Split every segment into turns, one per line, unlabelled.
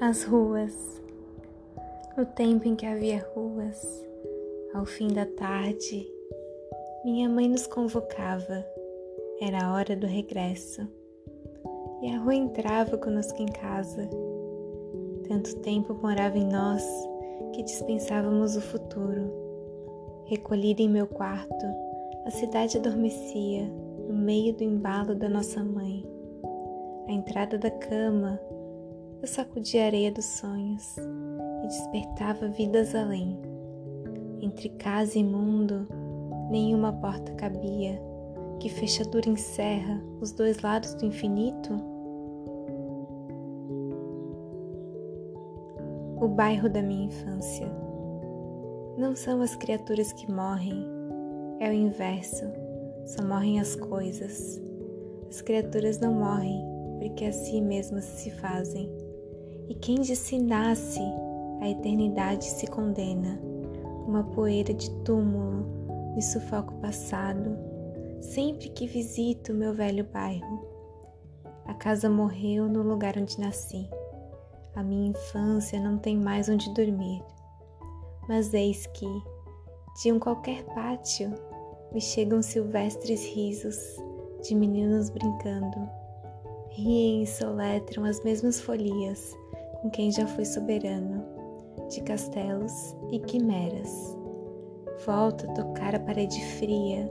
Nas ruas, no tempo em que havia ruas, ao fim da tarde, minha mãe nos convocava. Era a hora do regresso. E a rua entrava conosco em casa. Tanto tempo morava em nós que dispensávamos o futuro. Recolhida em meu quarto, a cidade adormecia no meio do embalo da nossa mãe. A entrada da cama, eu sacudia a areia dos sonhos e despertava vidas além. Entre casa e mundo, nenhuma porta cabia. Que fechadura encerra os dois lados do infinito? O bairro da minha infância. Não são as criaturas que morrem, é o inverso. Só morrem as coisas. As criaturas não morrem porque a si mesmas se fazem. E quem de si nasce, a eternidade se condena. Uma poeira de túmulo me sufoca o passado, sempre que visito meu velho bairro. A casa morreu no lugar onde nasci. A minha infância não tem mais onde dormir. Mas eis que, de um qualquer pátio, me chegam silvestres risos de meninos brincando. Riem e soletram as mesmas folias com quem já foi soberano de castelos e quimeras. Volto a tocar a parede fria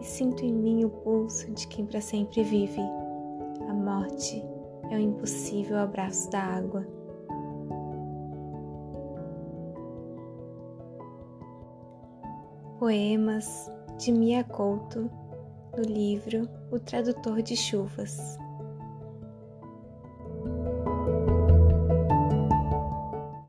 e sinto em mim o pulso de quem para sempre vive. A morte é o impossível abraço da água. Poemas de Mia Couto, no livro O Tradutor de Chuvas.